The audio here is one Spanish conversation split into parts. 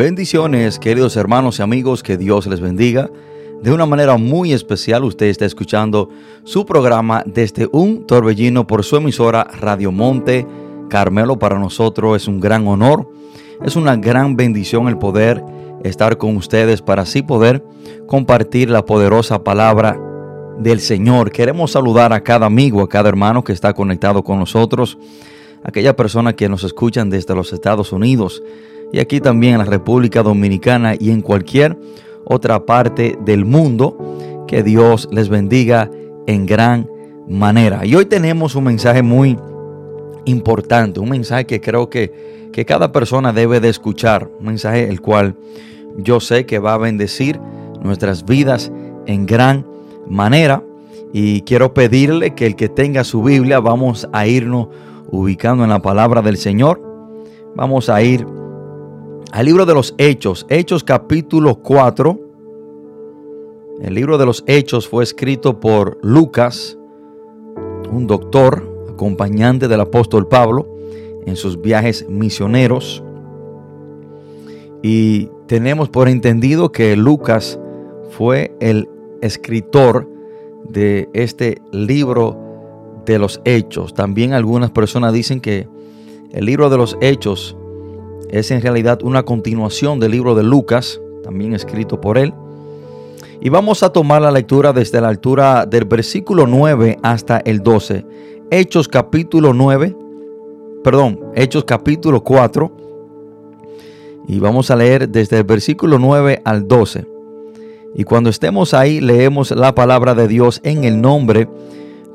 Bendiciones, queridos hermanos y amigos, que Dios les bendiga. De una manera muy especial, usted está escuchando su programa desde un torbellino por su emisora Radio Monte Carmelo. Para nosotros es un gran honor, es una gran bendición el poder estar con ustedes para así poder compartir la poderosa palabra del Señor. Queremos saludar a cada amigo, a cada hermano que está conectado con nosotros, aquella persona que nos escuchan desde los Estados Unidos y aquí también en la República Dominicana y en cualquier otra parte del mundo. Que Dios les bendiga en gran manera. Y hoy tenemos un mensaje muy importante, un mensaje que creo que, que cada persona debe de escuchar, un mensaje el cual yo sé que va a bendecir nuestras vidas en gran manera. Y quiero pedirle que el que tenga su Biblia, vamos a irnos ubicando en la palabra del Señor. Vamos a ir al libro de los Hechos, Hechos capítulo 4. El libro de los Hechos fue escrito por Lucas, un doctor, acompañante del apóstol Pablo en sus viajes misioneros. Y tenemos por entendido que Lucas fue el escritor de este libro de los Hechos. También algunas personas dicen que el libro de los Hechos es en realidad una continuación del libro de Lucas, también escrito por él. Y vamos a tomar la lectura desde la altura del versículo 9 hasta el 12. Hechos capítulo 9, perdón, Hechos capítulo 4. Y vamos a leer desde el versículo 9 al 12. Y cuando estemos ahí, leemos la palabra de Dios en el nombre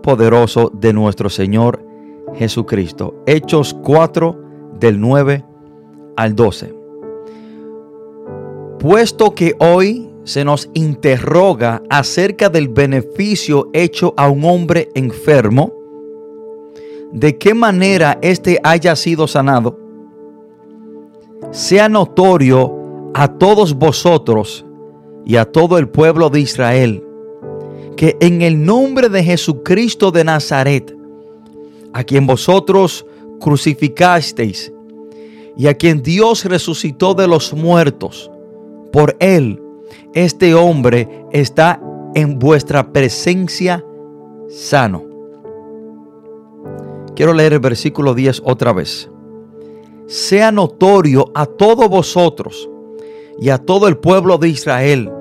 poderoso de nuestro Señor Jesucristo. Hechos 4 del 9 al 12. Puesto que hoy se nos interroga acerca del beneficio hecho a un hombre enfermo, de qué manera éste haya sido sanado, sea notorio a todos vosotros y a todo el pueblo de Israel, que en el nombre de Jesucristo de Nazaret, a quien vosotros crucificasteis y a quien Dios resucitó de los muertos, por él, este hombre está en vuestra presencia sano. Quiero leer el versículo 10 otra vez. sea notorio a todos vosotros y a todo el pueblo de Israel,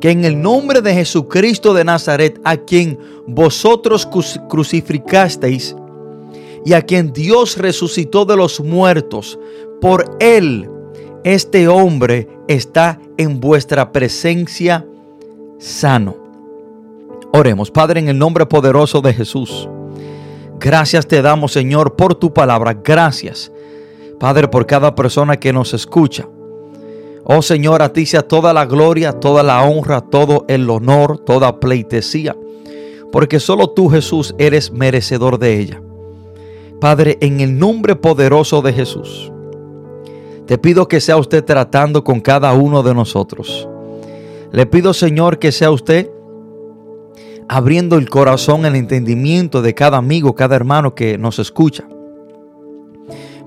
que en el nombre de Jesucristo de Nazaret, a quien vosotros crucificasteis y a quien Dios resucitó de los muertos, por él este hombre está en vuestra presencia sano. Oremos, Padre, en el nombre poderoso de Jesús. Gracias te damos, Señor, por tu palabra. Gracias, Padre, por cada persona que nos escucha. Oh Señor, a ti sea toda la gloria, toda la honra, todo el honor, toda pleitesía, porque solo tú, Jesús, eres merecedor de ella. Padre, en el nombre poderoso de Jesús, te pido que sea usted tratando con cada uno de nosotros. Le pido, Señor, que sea usted abriendo el corazón, el entendimiento de cada amigo, cada hermano que nos escucha.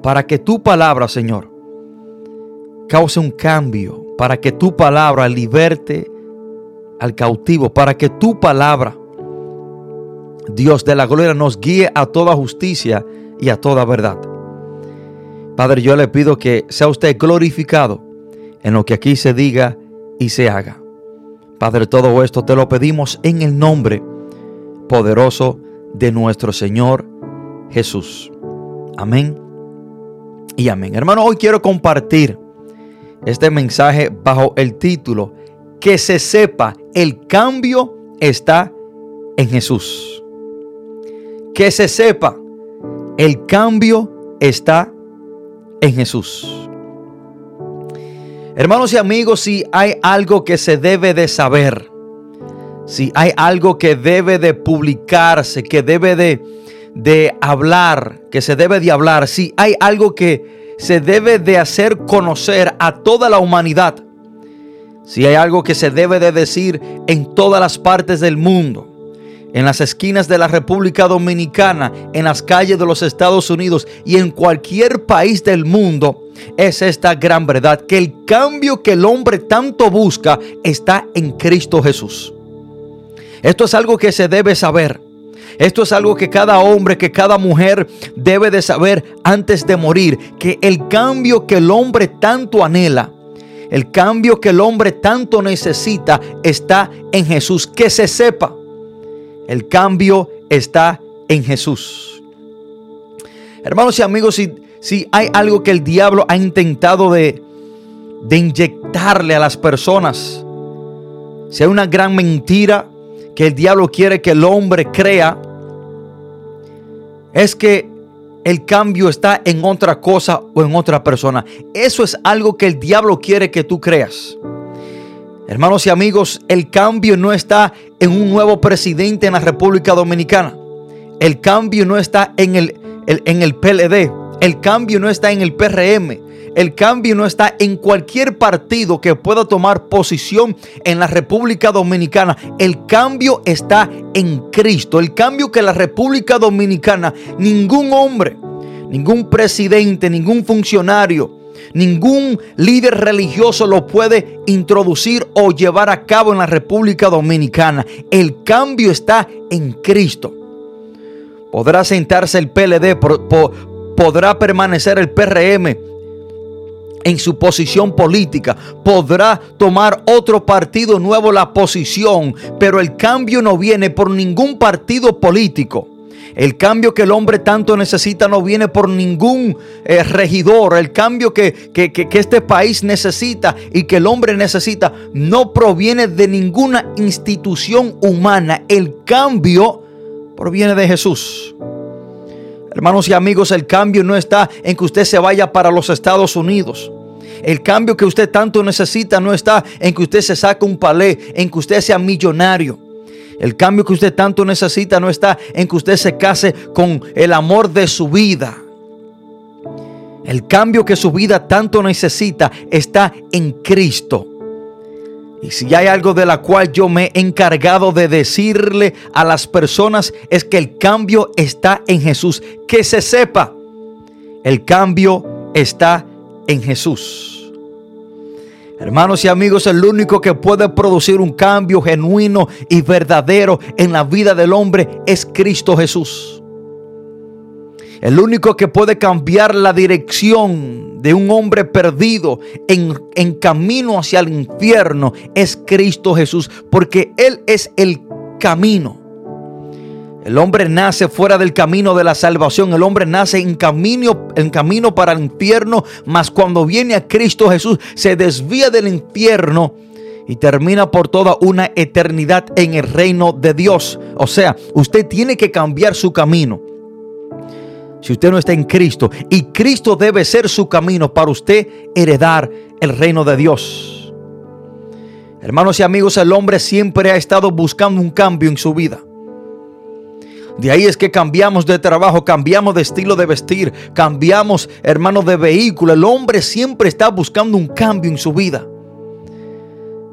Para que tu palabra, Señor, cause un cambio, para que tu palabra liberte al cautivo, para que tu palabra, Dios de la gloria, nos guíe a toda justicia y a toda verdad. Padre, yo le pido que sea usted glorificado en lo que aquí se diga y se haga. Padre, todo esto te lo pedimos en el nombre poderoso de nuestro Señor Jesús. Amén y amén. Hermano, hoy quiero compartir este mensaje bajo el título Que se sepa, el cambio está en Jesús. Que se sepa, el cambio está en Jesús. Hermanos y amigos, si hay algo que se debe de saber, si hay algo que debe de publicarse, que debe de, de hablar, que se debe de hablar, si hay algo que se debe de hacer conocer a toda la humanidad, si hay algo que se debe de decir en todas las partes del mundo, en las esquinas de la República Dominicana, en las calles de los Estados Unidos y en cualquier país del mundo, es esta gran verdad, que el cambio que el hombre tanto busca está en Cristo Jesús. Esto es algo que se debe saber. Esto es algo que cada hombre, que cada mujer debe de saber antes de morir, que el cambio que el hombre tanto anhela, el cambio que el hombre tanto necesita está en Jesús. Que se sepa el cambio está en Jesús. Hermanos y amigos, si, si hay algo que el diablo ha intentado de, de inyectarle a las personas, si hay una gran mentira que el diablo quiere que el hombre crea, es que el cambio está en otra cosa o en otra persona. Eso es algo que el diablo quiere que tú creas. Hermanos y amigos, el cambio no está en un nuevo presidente en la República Dominicana. El cambio no está en el, en el PLD. El cambio no está en el PRM. El cambio no está en cualquier partido que pueda tomar posición en la República Dominicana. El cambio está en Cristo. El cambio que la República Dominicana, ningún hombre, ningún presidente, ningún funcionario, Ningún líder religioso lo puede introducir o llevar a cabo en la República Dominicana. El cambio está en Cristo. Podrá sentarse el PLD, podrá permanecer el PRM en su posición política. Podrá tomar otro partido nuevo la posición, pero el cambio no viene por ningún partido político. El cambio que el hombre tanto necesita no viene por ningún eh, regidor. El cambio que, que este país necesita y que el hombre necesita no proviene de ninguna institución humana. El cambio proviene de Jesús. Hermanos y amigos, el cambio no está en que usted se vaya para los Estados Unidos. El cambio que usted tanto necesita no está en que usted se saque un palé, en que usted sea millonario. El cambio que usted tanto necesita no está en que usted se case con el amor de su vida. El cambio que su vida tanto necesita está en Cristo. Y si hay algo de la cual yo me he encargado de decirle a las personas es que el cambio está en Jesús. Que se sepa, el cambio está en Jesús. Hermanos y amigos, el único que puede producir un cambio genuino y verdadero en la vida del hombre es Cristo Jesús. El único que puede cambiar la dirección de un hombre perdido en, en, camino hacia el infierno es Cristo Jesús, porque Él es el camino. El hombre nace fuera del camino de la salvación. El hombre nace en camino, en camino para el infierno. Mas cuando viene a Cristo Jesús, se desvía del infierno y termina por toda una eternidad en el reino de Dios. O sea, usted tiene que cambiar su camino. Si usted no está en Cristo y Cristo debe ser su camino para usted heredar el reino de Dios. Hermanos y amigos, el hombre siempre ha estado buscando un cambio en su vida. De ahí es que cambiamos de trabajo, cambiamos de estilo de vestir, cambiamos, hermanos, de vehículo. El hombre siempre está buscando un cambio en su vida.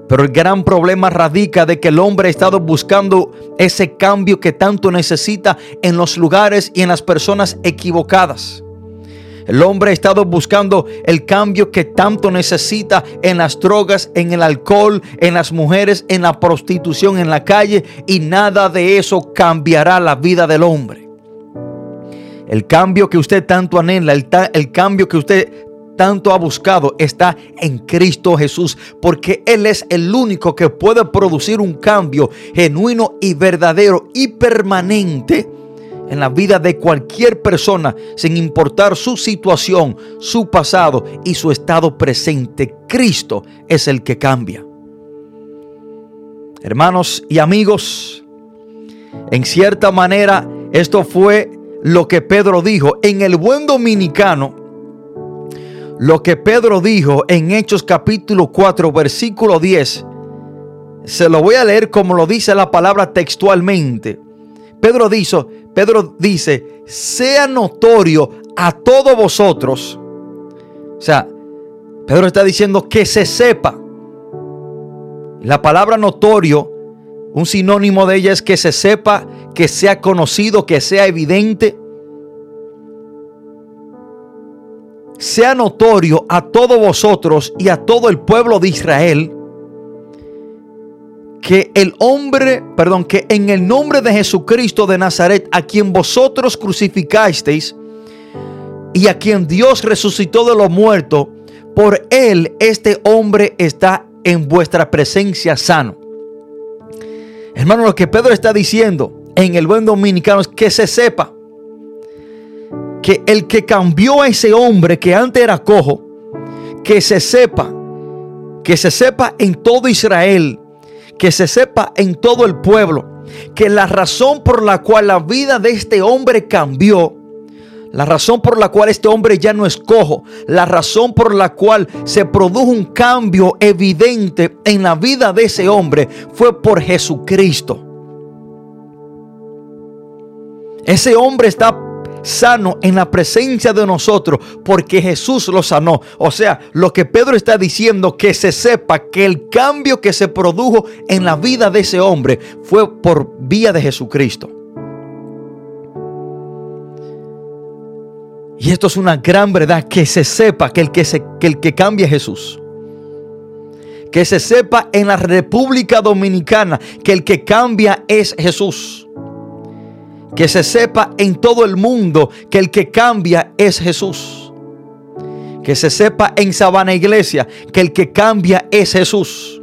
Pero el gran problema radica de que el hombre ha estado buscando ese cambio que tanto necesita en los lugares y en las personas equivocadas. El hombre ha estado buscando el cambio que tanto necesita en las drogas, en el alcohol, en las mujeres, en la prostitución, en la calle. Y nada de eso cambiará la vida del hombre. El cambio que usted tanto anhela, el, cambio que usted tanto ha buscado está en Cristo Jesús, porque Él es el único que puede producir un cambio genuino y verdadero y permanente en la vida de cualquier persona, sin importar su situación, su pasado y su estado presente. Cristo es el que cambia. Hermanos y amigos, en cierta manera esto fue lo que Pedro dijo en el buen dominicano. Lo que Pedro dijo en Hechos capítulo 4 versículo 10. Se lo voy a leer como lo dice la palabra textualmente. Pedro dice, Pedro dice, sea notorio a todos vosotros. O sea, Pedro está diciendo que se sepa. La palabra notorio, un sinónimo de ella es que se sepa, que sea conocido, que sea evidente. Sea notorio a todos vosotros y a todo el pueblo de Israel que el hombre, perdón, que en el nombre de Jesucristo de Nazaret, a quien vosotros crucificasteis y a quien Dios resucitó de los muertos, por él este hombre está en vuestra presencia sano. Hermano, lo que Pedro está diciendo en el buen dominicano es que se sepa que el que cambió a ese hombre que antes era cojo, que se sepa, que se sepa en todo Israel, que se sepa en todo el pueblo que la razón por la cual la vida de este hombre cambió, la razón por la cual este hombre ya no es cojo, la razón por la cual se produjo un cambio evidente en la vida de ese hombre fue por Jesucristo. Ese hombre está sano en la presencia de nosotros porque Jesús lo sanó. O sea, lo que Pedro está diciendo, que se sepa que el cambio que se produjo en la vida de ese hombre fue por vía de Jesucristo. Y esto es una gran verdad, que se sepa que el que, se, que, el que cambia es Jesús. Que se sepa en la República Dominicana que el que cambia es Jesús que se sepa en todo el mundo que el que cambia es Jesús. Que se sepa en Sabana Iglesia que el que cambia es Jesús.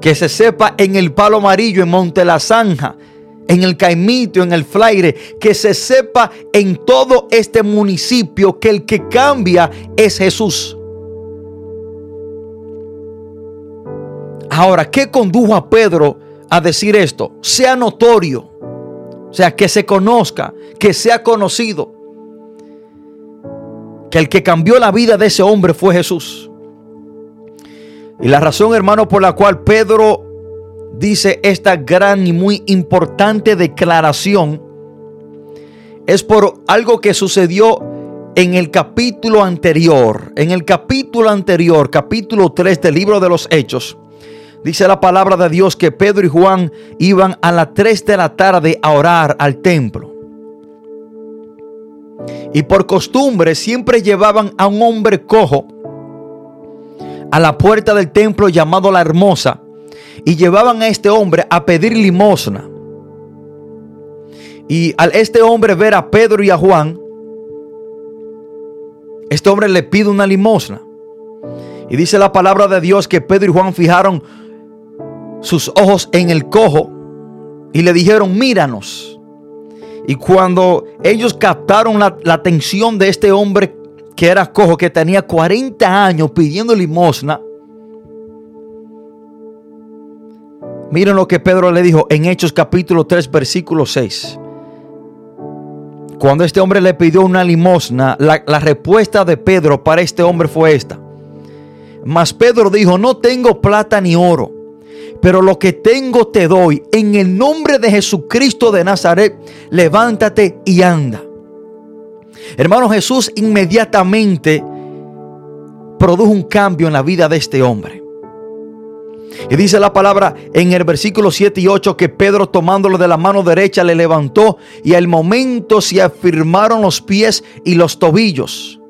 Que se sepa en el Palo Amarillo, en Monte La Zanja, en el Caimito, en el Flaire. Que se sepa en todo este municipio que el que cambia es Jesús. Ahora, ¿qué condujo a Pedro a decir esto? Sea notorio sea, que se conozca, que sea conocido. Que el que cambió la vida de ese hombre fue Jesús. Y la razón, hermano, por la cual Pedro dice esta gran y muy importante declaración es por algo que sucedió en el capítulo anterior. En el capítulo anterior, capítulo 3 del libro de los Hechos. Dice la palabra de Dios que Pedro y Juan iban a las 3 de la tarde a orar al templo. Y por costumbre siempre llevaban a un hombre cojo a la puerta del templo llamado la hermosa. Y llevaban a este hombre a pedir limosna. Y al este hombre ver a Pedro y a Juan, este hombre le pide una limosna. Y dice la palabra de Dios que Pedro y Juan fijaron sus ojos en el cojo y le dijeron, míranos. Y cuando ellos captaron la, la atención de este hombre que era cojo, que tenía 40 años pidiendo limosna, miren lo que Pedro le dijo en Hechos capítulo 3, versículo 6. Cuando este hombre le pidió una limosna, la, la respuesta de Pedro para este hombre fue esta. Mas Pedro dijo, no tengo plata ni oro, pero lo que tengo te doy. En el nombre de Jesucristo de Nazaret, levántate y anda. Hermano Jesús inmediatamente produjo un cambio en la vida de este hombre. Y dice la palabra en el versículo 7 y 8 que Pedro tomándolo de la mano derecha le levantó y al momento se afirmaron los pies y los tobillos.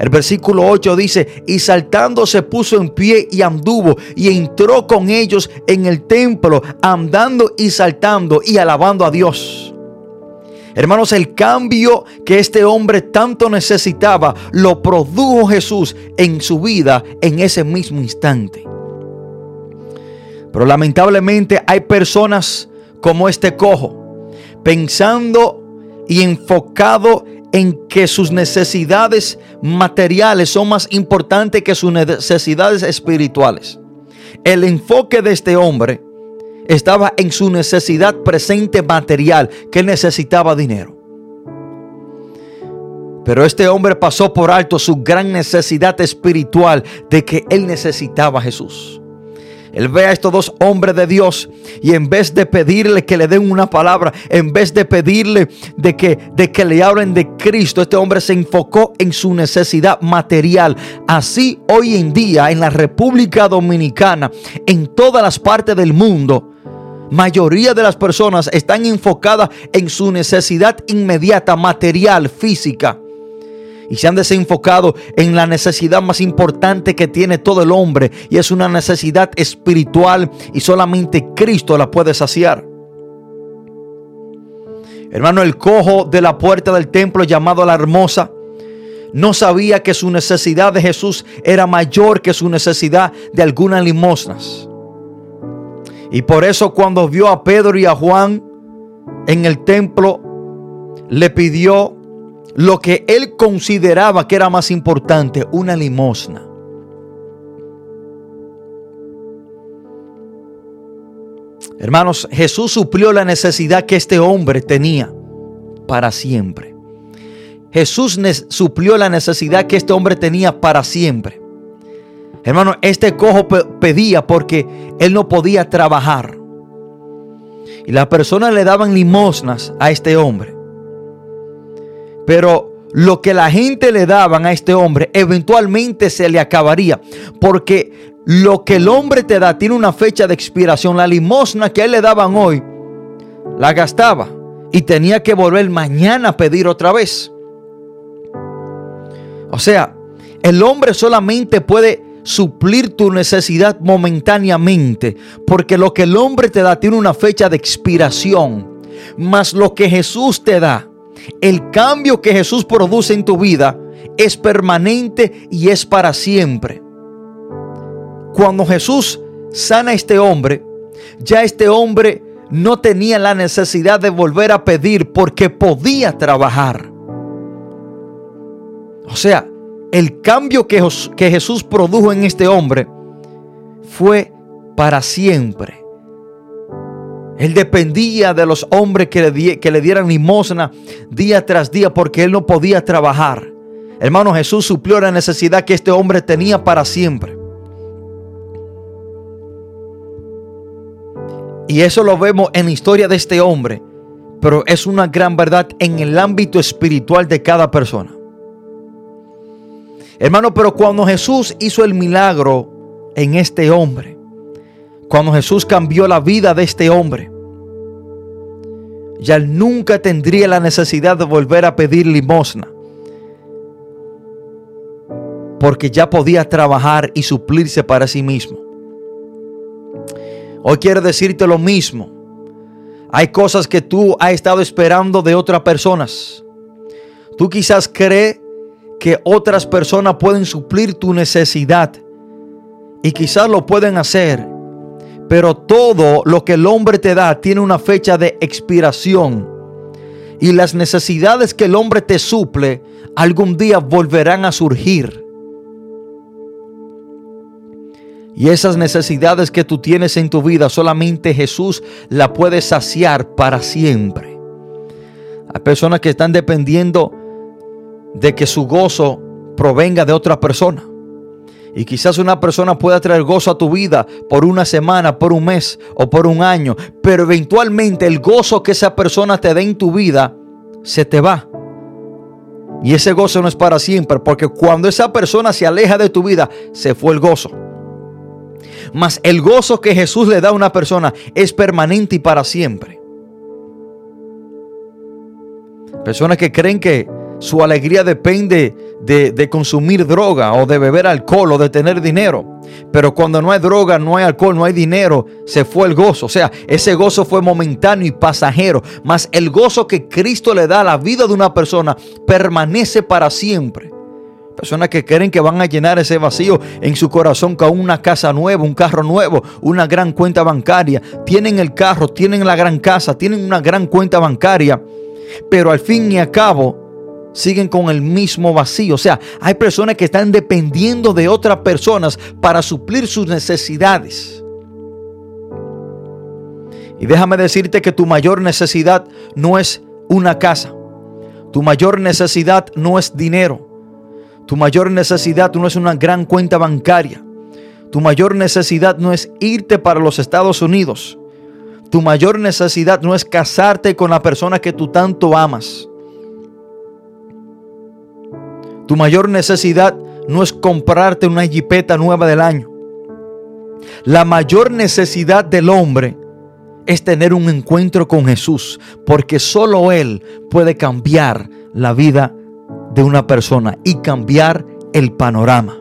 El versículo 8 dice, y saltando se puso en pie y anduvo y entró con ellos en el templo, andando y saltando y alabando a Dios. Hermanos, el cambio que este hombre tanto necesitaba lo produjo Jesús en su vida en ese mismo instante. Pero lamentablemente hay personas como este cojo, pensando y enfocado en que sus necesidades materiales son más importantes que sus necesidades espirituales. El enfoque de este hombre estaba en su necesidad presente material, que necesitaba dinero. Pero este hombre pasó por alto su gran necesidad espiritual de que él necesitaba a Jesús. Él ve a estos dos hombres de Dios y en vez de pedirle que le den una palabra, en vez de pedirle de que, de que le hablen de Cristo, este hombre se enfocó en su necesidad material. Así hoy en día en la República Dominicana, en todas las partes del mundo, mayoría de las personas están enfocadas en su necesidad inmediata, material, física y se han desenfocado en la necesidad más importante que tiene todo el hombre y es una necesidad espiritual y solamente Cristo la puede saciar. Hermano, el cojo de la puerta del templo llamado la hermosa no sabía que su necesidad de Jesús era mayor que su necesidad de algunas limosnas. Y por eso cuando vio a Pedro y a Juan en el templo, le pidió lo que él consideraba que era más importante, una limosna. Hermanos, Jesús suplió la necesidad que este hombre tenía para siempre. Jesús suplió la necesidad que este hombre tenía para siempre. Hermano, este cojo pedía porque él no podía trabajar. Y las personas le daban limosnas a este hombre. Pero lo que la gente le daban a este hombre eventualmente se le acabaría. Porque lo que el hombre te da tiene una fecha de expiración. La limosna que a él le daban hoy, la gastaba. Y tenía que volver mañana a pedir otra vez. O sea, el hombre solamente puede suplir tu necesidad momentáneamente. Porque lo que el hombre te da tiene una fecha de expiración. Mas lo que Jesús te da el cambio que Jesús produce en tu vida es permanente y es para siempre. Cuando Jesús sana a este hombre, ya este hombre no tenía la necesidad de volver a pedir porque podía trabajar. O sea, el cambio que, Jesús produjo en este hombre fue para siempre. Él dependía de los hombres que le, dieran limosna día tras día porque él no podía trabajar. Hermano, Jesús suplió la necesidad que este hombre tenía para siempre. Y eso lo vemos en la historia de este hombre, pero es una gran verdad en el ámbito espiritual de cada persona. Hermano, pero cuando Jesús hizo el milagro en este hombre, cuando Jesús cambió la vida de este hombre, ya nunca tendría la necesidad de volver a pedir limosna. Porque ya podía trabajar y suplirse para sí mismo. Hoy quiero decirte lo mismo. Hay cosas que tú has estado esperando de otras personas. Tú quizás crees que otras personas pueden suplir tu necesidad. Y quizás lo pueden hacer. Pero todo lo que el hombre te da tiene una fecha de expiración. Y las necesidades que el hombre te suple algún día volverán a surgir. Y esas necesidades que tú tienes en tu vida, solamente Jesús la puede saciar para siempre. Hay personas que están dependiendo de que su gozo provenga de otra persona. Y quizás una persona pueda traer gozo a tu vida por una semana, por un mes o por un año. Pero eventualmente el gozo que esa persona te dé en tu vida se te va. Y ese gozo no es para siempre, porque cuando esa persona se aleja de tu vida, se fue el gozo. Mas el gozo que Jesús le da a una persona es permanente y para siempre. Personas que creen que su alegría depende de, de, consumir droga o de beber alcohol o de tener dinero. Pero cuando no hay droga, no hay alcohol, no hay dinero, se fue el gozo. O sea, ese gozo fue momentáneo y pasajero. Mas el gozo que Cristo le da a la vida de una persona permanece para siempre. Personas que creen que van a llenar ese vacío en su corazón con una casa nueva, un carro nuevo, una gran cuenta bancaria. Tienen el carro, tienen la gran casa, tienen una gran cuenta bancaria. Pero al fin y al cabo siguen con el mismo vacío. O sea, hay personas que están dependiendo de otras personas para suplir sus necesidades. Y déjame decirte que tu mayor necesidad no es una casa. Tu mayor necesidad no es dinero. Tu mayor necesidad no es una gran cuenta bancaria. Tu mayor necesidad no es irte para los Estados Unidos. Tu mayor necesidad no es casarte con la persona que tú tanto amas. Tu mayor necesidad no es comprarte una jipeta nueva del año. La mayor necesidad del hombre es tener un encuentro con Jesús, porque solo Él puede cambiar la vida de una persona y cambiar el panorama.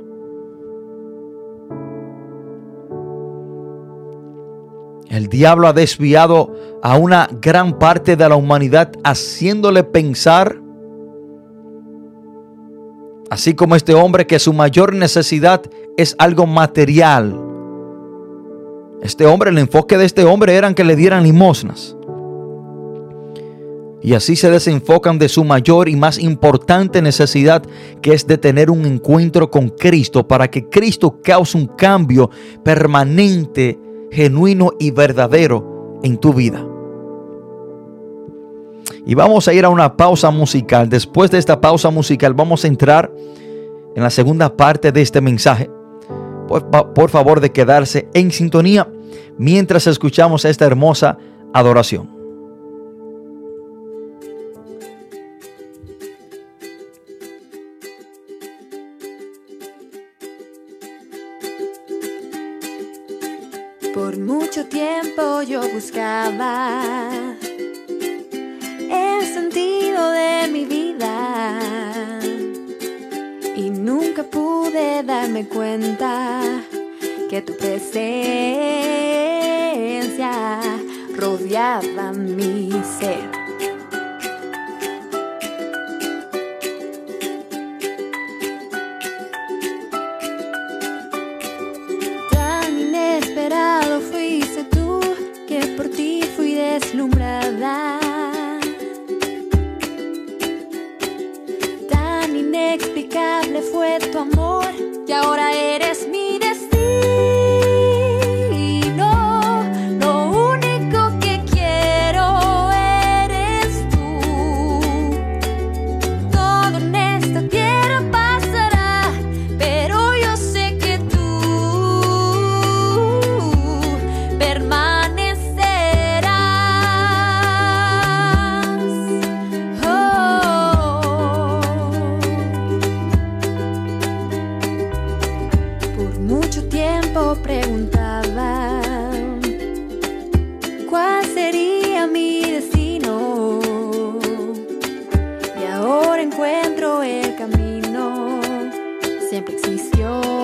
El diablo ha desviado a una gran parte de la humanidad haciéndole pensar, así como este hombre, que su mayor necesidad es algo material. Este hombre, el enfoque de este hombre era que le dieran limosnas. Y así se desenfocan de su mayor y más importante necesidad, que es de tener un encuentro con Cristo, para que Cristo cause un cambio permanente, genuino y verdadero en tu vida. Y vamos a ir a una pausa musical. Después de esta pausa musical vamos a entrar en la segunda parte de este mensaje. Por, favor de quedarse en sintonía mientras escuchamos esta hermosa adoración. Por mucho tiempo yo buscaba pude darme cuenta que tu presencia rodeaba mi ser. Ahora eres Siempre existió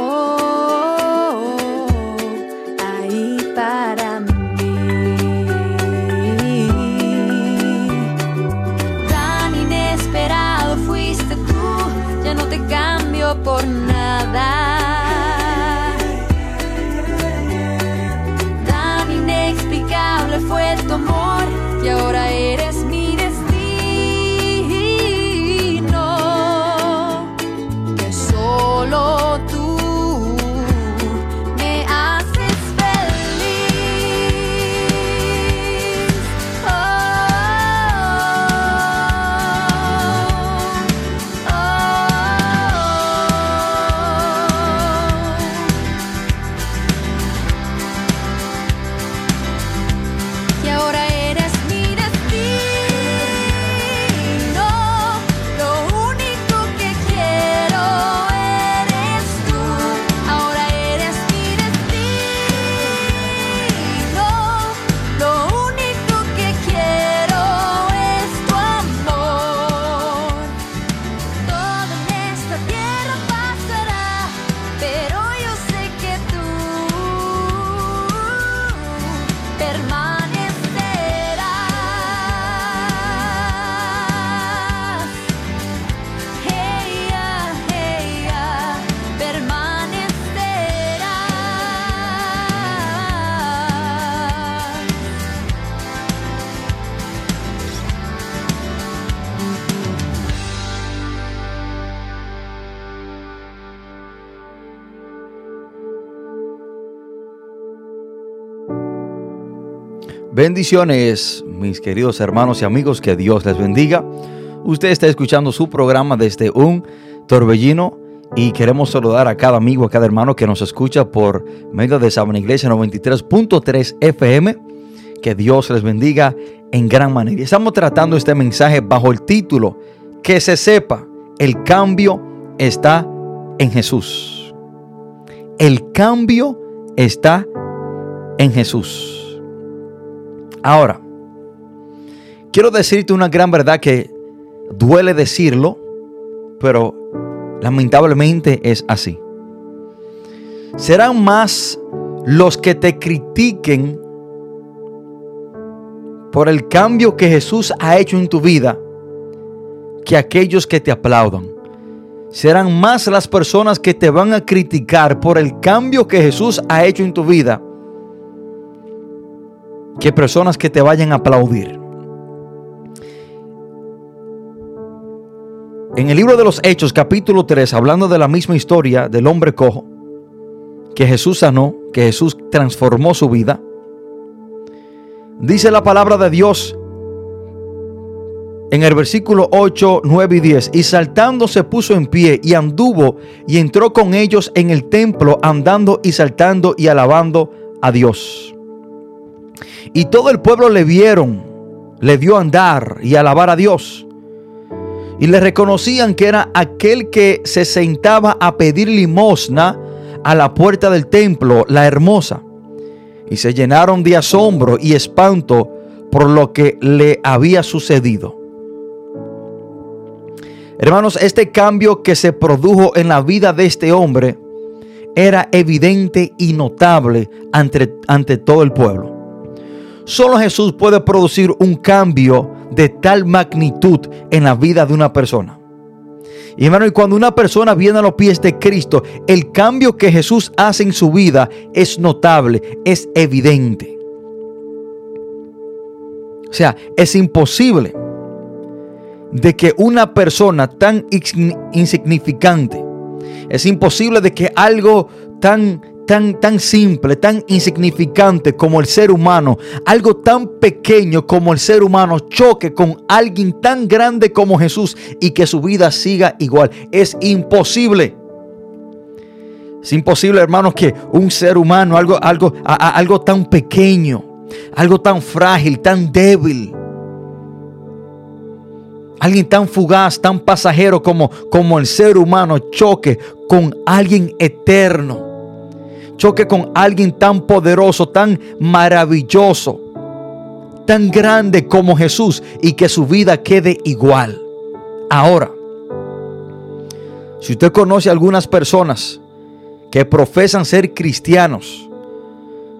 Bendiciones, mis queridos hermanos y amigos, que Dios les bendiga. Usted está escuchando su programa desde un torbellino y queremos saludar a cada amigo, a cada hermano que nos escucha por medio de Sabana Iglesia 93.3 FM. Que Dios les bendiga en gran manera. Estamos tratando este mensaje bajo el título Que se sepa, el cambio está en Jesús. El cambio está en Jesús. Ahora, quiero decirte una gran verdad que duele decirlo, pero lamentablemente es así. Serán más los que te critiquen por el cambio que Jesús ha hecho en tu vida que aquellos que te aplaudan. Serán más las personas que te van a criticar por el cambio que Jesús ha hecho en tu vida que personas que te vayan a aplaudir. En el libro de los Hechos, capítulo 3, hablando de la misma historia del hombre cojo, que Jesús sanó, que Jesús transformó su vida, dice la palabra de Dios en el versículo 8, 9 y 10, y saltando se puso en pie y anduvo y entró con ellos en el templo, andando y saltando y alabando a Dios. Y todo el pueblo le vieron, le vio andar y alabar a Dios. Y le reconocían que era aquel que se sentaba a pedir limosna a la puerta del templo, la hermosa. Y se llenaron de asombro y espanto por lo que le había sucedido. Hermanos, este cambio que se produjo en la vida de este hombre era evidente y notable ante, ante todo el pueblo. Solo Jesús puede producir un cambio de tal magnitud en la vida de una persona. Y hermano, y cuando una persona viene a los pies de Cristo, el cambio que Jesús hace en su vida es notable, es evidente. O sea, es imposible de que una persona tan insignificante, es imposible de que algo tan tan, tan simple, tan insignificante como el ser humano, algo tan pequeño como el ser humano choque con alguien tan grande como Jesús y que su vida siga igual. Es imposible. Es imposible, hermanos, que un ser humano, algo, algo, algo tan pequeño, algo tan frágil, tan débil, alguien tan fugaz, tan pasajero como, como el ser humano choque con alguien eterno choque con alguien tan poderoso, tan maravilloso, tan grande como Jesús y que su vida quede igual. Ahora, si usted conoce a algunas personas que profesan ser cristianos,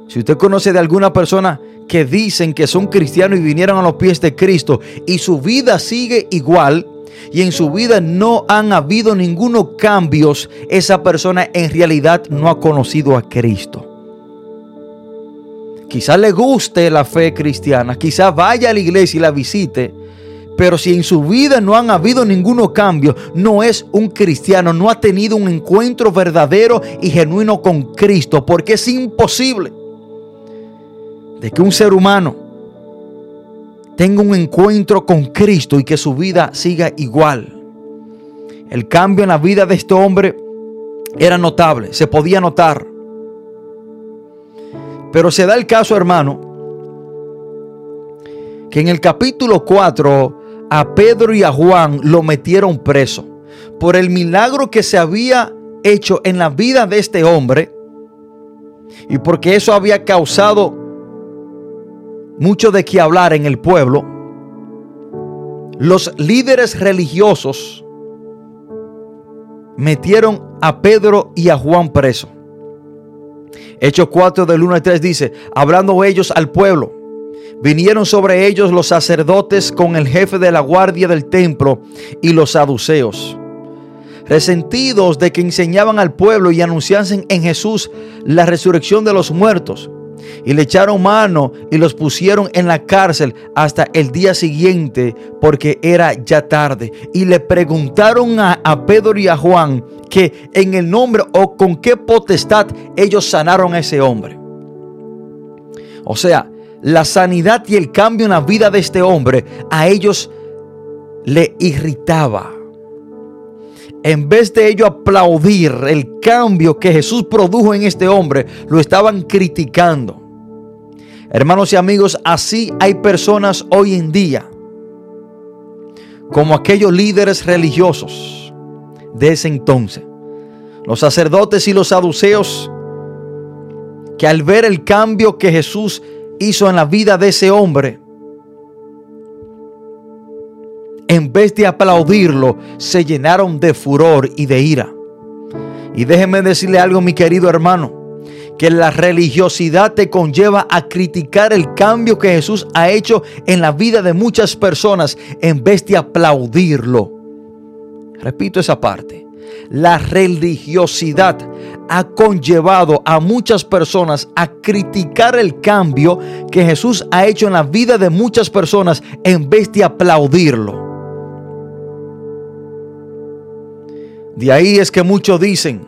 si usted conoce de alguna persona que dicen que son cristianos y vinieron a los pies de Cristo y su vida sigue igual, y en su vida no han habido ningunos cambios, esa persona en realidad no ha conocido a Cristo. Quizás le guste la fe cristiana, quizás vaya a la iglesia y la visite, pero si en su vida no han habido ninguno cambio, no es un cristiano, no ha tenido un encuentro verdadero y genuino con Cristo, porque es imposible de que un ser humano tenga un encuentro con Cristo y que su vida siga igual. El cambio en la vida de este hombre era notable, se podía notar. Pero se da el caso, hermano, que en el capítulo 4 a Pedro y a Juan lo metieron preso por el milagro que se había hecho en la vida de este hombre y porque eso había causado mucho de qué hablar en el pueblo, los líderes religiosos metieron a Pedro y a Juan preso. Hechos 4 del 1 al 3 dice, hablando ellos al pueblo, vinieron sobre ellos los sacerdotes con el jefe de la guardia del templo y los saduceos, resentidos de que enseñaban al pueblo y anunciasen en Jesús la resurrección de los muertos y le echaron mano y los pusieron en la cárcel hasta el día siguiente porque era ya tarde. Y le preguntaron a, Pedro y a Juan que en el nombre o con qué potestad ellos sanaron a ese hombre. O sea, la sanidad y el cambio en la vida de este hombre a ellos le irritaba. En vez de ello aplaudir el cambio que Jesús produjo en este hombre, lo estaban criticando. Hermanos y amigos, así hay personas hoy en día, como aquellos líderes religiosos de ese entonces, los sacerdotes y los saduceos, que al ver el cambio que Jesús hizo en la vida de ese hombre, en vez de aplaudirlo, se llenaron de furor y de ira. Y déjeme decirle algo, mi querido hermano, que la religiosidad te conlleva a criticar el cambio que Jesús ha hecho en la vida de muchas personas en vez de aplaudirlo. Repito esa parte. La religiosidad ha conllevado a muchas personas a criticar el cambio que Jesús ha hecho en la vida de muchas personas en vez de aplaudirlo. De ahí es que muchos dicen,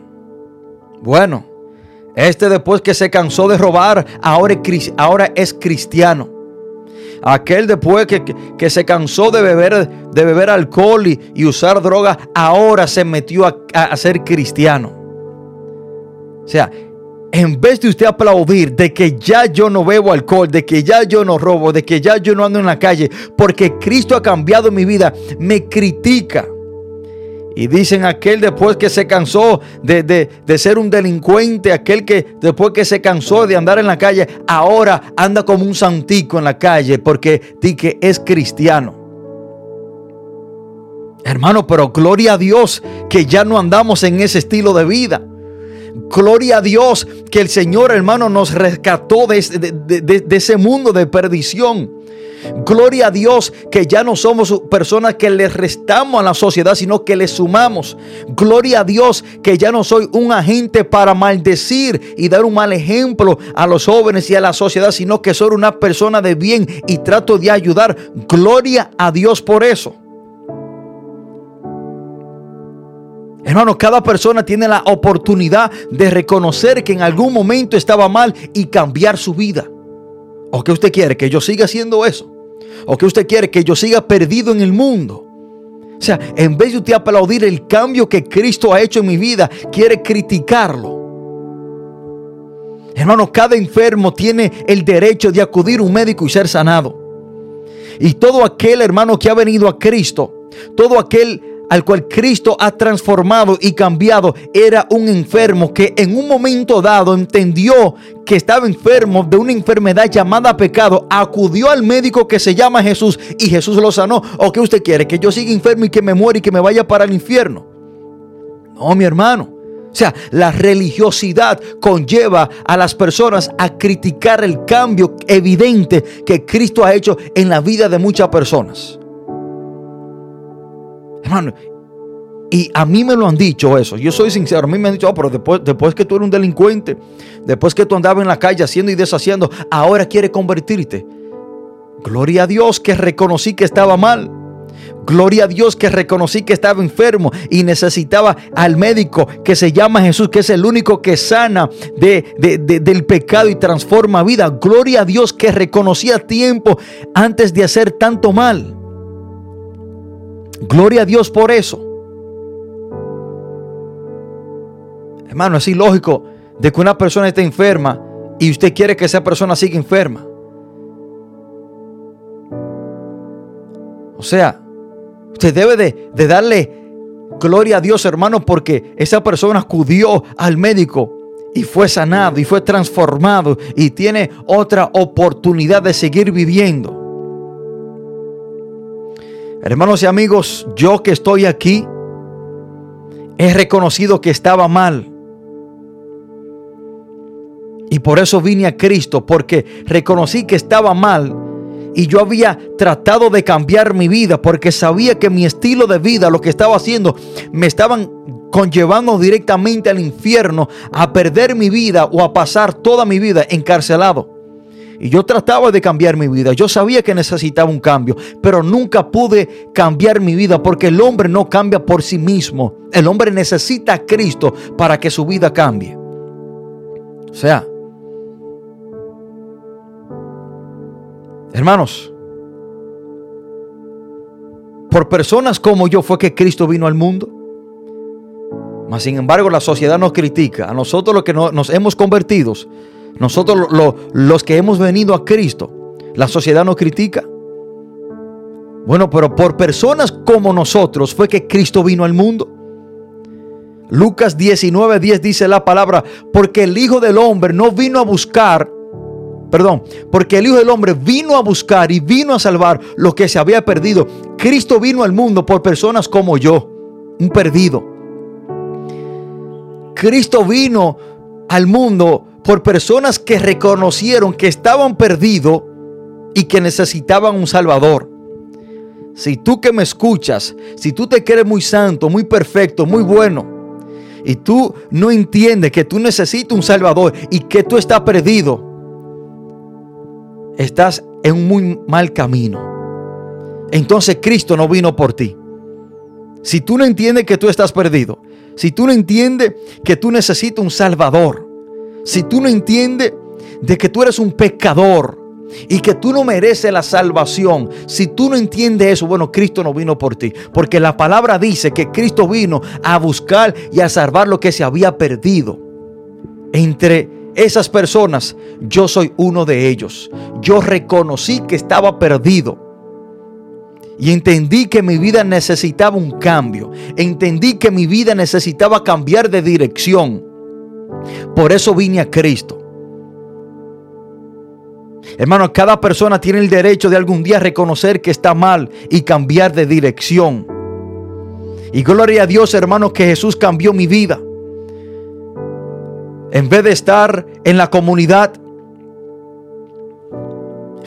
bueno, este después que se cansó de robar, ahora es, cristiano. Aquel después que, se cansó de beber, de beber alcohol y, usar droga, ahora se metió a, a ser cristiano. O sea, en vez de usted aplaudir de que ya yo no bebo alcohol, de que ya yo no robo, de que ya yo no ando en la calle, porque Cristo ha cambiado mi vida, me critica. Y dicen aquel después que se cansó de, ser un delincuente, aquel que después que se cansó de andar en la calle, ahora anda como un santico en la calle porque que es cristiano. Hermano, pero gloria a Dios que ya no andamos en ese estilo de vida. Gloria a Dios que el Señor, hermano, nos rescató de, de ese mundo de perdición. Gloria a Dios que ya no somos personas que le restamos a la sociedad, sino que le sumamos. Gloria a Dios que ya no soy un agente para maldecir y dar un mal ejemplo a los jóvenes y a la sociedad, sino que soy una persona de bien y trato de ayudar. Gloria a Dios por eso. Hermano, cada persona tiene la oportunidad de reconocer que en algún momento estaba mal y cambiar su vida. ¿O que usted quiere que yo siga haciendo eso? ¿O que usted quiere que yo siga perdido en el mundo? O sea, en vez de usted aplaudir el cambio que Cristo ha hecho en mi vida, quiere criticarlo. Hermano, cada enfermo tiene el derecho de acudir a un médico y ser sanado. Y todo aquel hermano que ha venido a Cristo, todo aquel al cual Cristo ha transformado y cambiado era un enfermo que en un momento dado entendió que estaba enfermo de una enfermedad llamada pecado, acudió al médico que se llama Jesús y Jesús lo sanó. ¿O qué usted quiere? ¿Que yo siga enfermo y que me muera y que me vaya para el infierno? No, mi hermano. O sea, la religiosidad conlleva a las personas a criticar el cambio evidente que Cristo ha hecho en la vida de muchas personas. Hermano, y a mí me lo han dicho eso. Yo soy sincero. A mí me han dicho, oh, pero después, después que tú eres un delincuente, después que tú andabas en la calle haciendo y deshaciendo, ahora quiere convertirte. Gloria a Dios que reconocí que estaba mal. Gloria a Dios que reconocí que estaba enfermo y necesitaba al médico que se llama Jesús, que es el único que sana de, del pecado y transforma vida. Gloria a Dios que reconocí a tiempo antes de hacer tanto mal. Gloria a Dios por eso. Hermano, es ilógico de que una persona esté enferma y usted quiere que esa persona siga enferma. O sea, usted debe de, de darle gloria a Dios, hermano, porque esa persona acudió al médico y fue sanado y fue transformado y tiene otra oportunidad de seguir viviendo. Hermanos y amigos, yo que estoy aquí, he reconocido que estaba mal. Y por eso vine a Cristo, porque reconocí que estaba mal. Y yo había tratado de cambiar mi vida, porque sabía que mi estilo de vida, lo que estaba haciendo, me estaban conllevando directamente al infierno, a perder mi vida o a pasar toda mi vida encarcelado. Y yo trataba de cambiar mi vida. Yo sabía que necesitaba un cambio, pero nunca pude cambiar mi vida porque el hombre no cambia por sí mismo. El hombre necesita a Cristo para que su vida cambie. O sea, Hermanos, por personas como yo fue que Cristo vino al mundo. Mas sin embargo la sociedad nos critica. A nosotros los que no- nos hemos convertido, nosotros lo- lo- los que hemos venido a Cristo, la sociedad nos critica. Bueno, pero por personas como nosotros fue que Cristo vino al mundo. Lucas 19, 10 dice la palabra, porque el Hijo del Hombre no vino a buscar, perdón, porque el Hijo del Hombre vino a buscar y vino a salvar lo que se había perdido. Cristo vino al mundo por personas como yo, un perdido. Cristo vino al mundo por personas que reconocieron que estaban perdidos y que necesitaban un Salvador. Si tú que me escuchas, si tú te crees muy santo, muy perfecto, muy bueno, y tú no entiendes que tú necesitas un Salvador y que tú estás perdido, estás en un muy mal camino. Entonces Cristo no vino por ti. Si tú no entiendes que tú estás perdido, si tú no entiendes que tú necesitas un Salvador, si tú no entiendes de que tú eres un pecador y que tú no mereces la salvación, si tú no entiendes eso, bueno, Cristo no vino por ti, porque la palabra dice que Cristo vino a buscar y a salvar lo que se había perdido. Entre esas personas, yo soy uno de ellos. Yo reconocí que estaba perdido. Y entendí que mi vida necesitaba un cambio. Entendí que mi vida necesitaba cambiar de dirección. Por eso vine a Cristo. Hermano, cada persona tiene el derecho de algún día reconocer que está mal y cambiar de dirección. Y gloria a Dios, hermano, que Jesús cambió mi vida. En vez de estar en la comunidad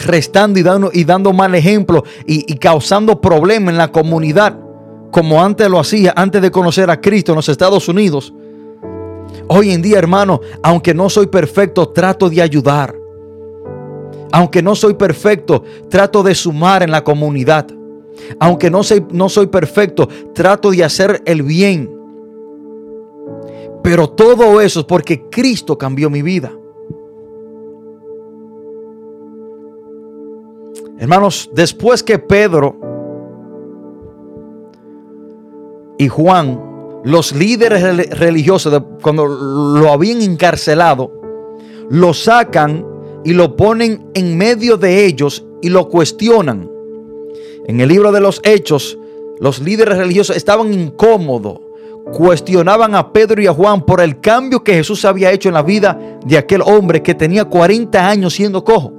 restando y dando, y dando mal ejemplo y, y causando problemas en la comunidad, como antes lo hacía, antes de conocer a Cristo en los Estados Unidos. Hoy en día, hermano, aunque no soy perfecto, trato de ayudar. Aunque no soy perfecto, trato de sumar en la comunidad. Aunque no soy, no soy perfecto, trato de hacer el bien. Pero todo eso es porque Cristo cambió mi vida. Hermanos, después que Pedro y Juan, los líderes rel- religiosos, cuando lo habían encarcelado, lo sacan y lo ponen en medio de ellos y lo cuestionan. En el libro de los Hechos, los líderes religiosos estaban incómodos, cuestionaban a Pedro y a Juan por el cambio que Jesús había hecho en la vida de aquel hombre que tenía 40 años siendo cojo.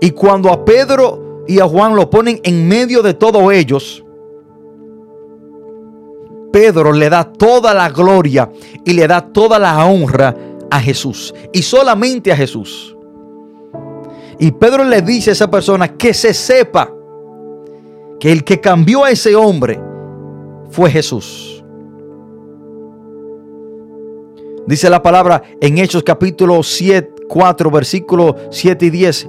Y cuando a Pedro y a Juan lo ponen en medio de todos ellos, Pedro le da toda la gloria y le da toda la honra a Jesús. Y solamente a Jesús. Y Pedro le dice a esa persona que se sepa que el que cambió a ese hombre fue Jesús. Dice la palabra en Hechos capítulo 7, 4, versículo 7 y 10.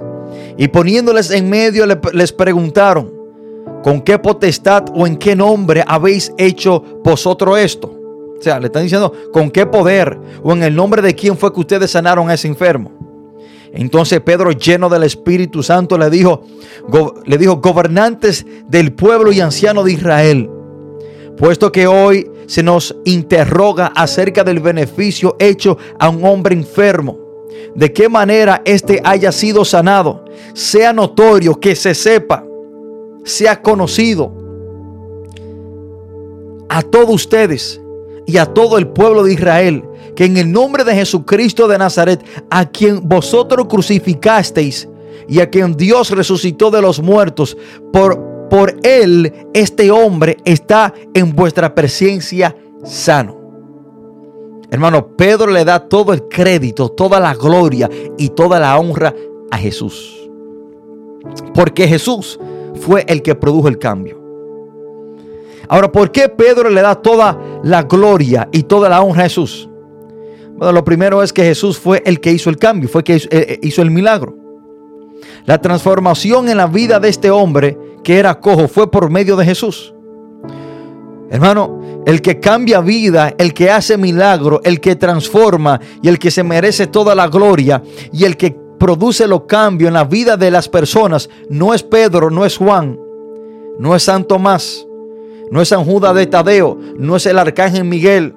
Y poniéndoles en medio le- les preguntaron, ¿con qué potestad o en qué nombre habéis hecho vosotros esto? O sea, le están diciendo, ¿con qué poder o en el nombre de quién fue que ustedes sanaron a ese enfermo? Entonces Pedro, lleno del Espíritu Santo, le dijo, le dijo, gobernantes del pueblo y ancianos de Israel, puesto que hoy se nos interroga acerca del beneficio hecho a un hombre enfermo, de qué manera éste haya sido sanado, sea notorio, que se sepa, sea conocido a todos ustedes y a todo el pueblo de Israel, que en el nombre de Jesucristo de Nazaret, a quien vosotros crucificasteis y a quien Dios resucitó de los muertos, por, por él este hombre está en vuestra presencia sano. Hermano, Pedro le da todo el crédito, toda la gloria y toda la honra a Jesús. Porque Jesús fue el que produjo el cambio. Ahora, ¿por qué Pedro le da toda la gloria y toda la honra a Jesús? Bueno, lo primero es que Jesús fue el que hizo el cambio, fue el que hizo, eh, hizo el milagro. La transformación en la vida de este hombre que era cojo fue por medio de Jesús. Hermano, el que cambia vida, el que hace milagro, el que transforma y el que se merece toda la gloria y el que produce los cambios en la vida de las personas no es Pedro, no es Juan, no es San Tomás, no es San Judas de Tadeo, no es el arcángel Miguel,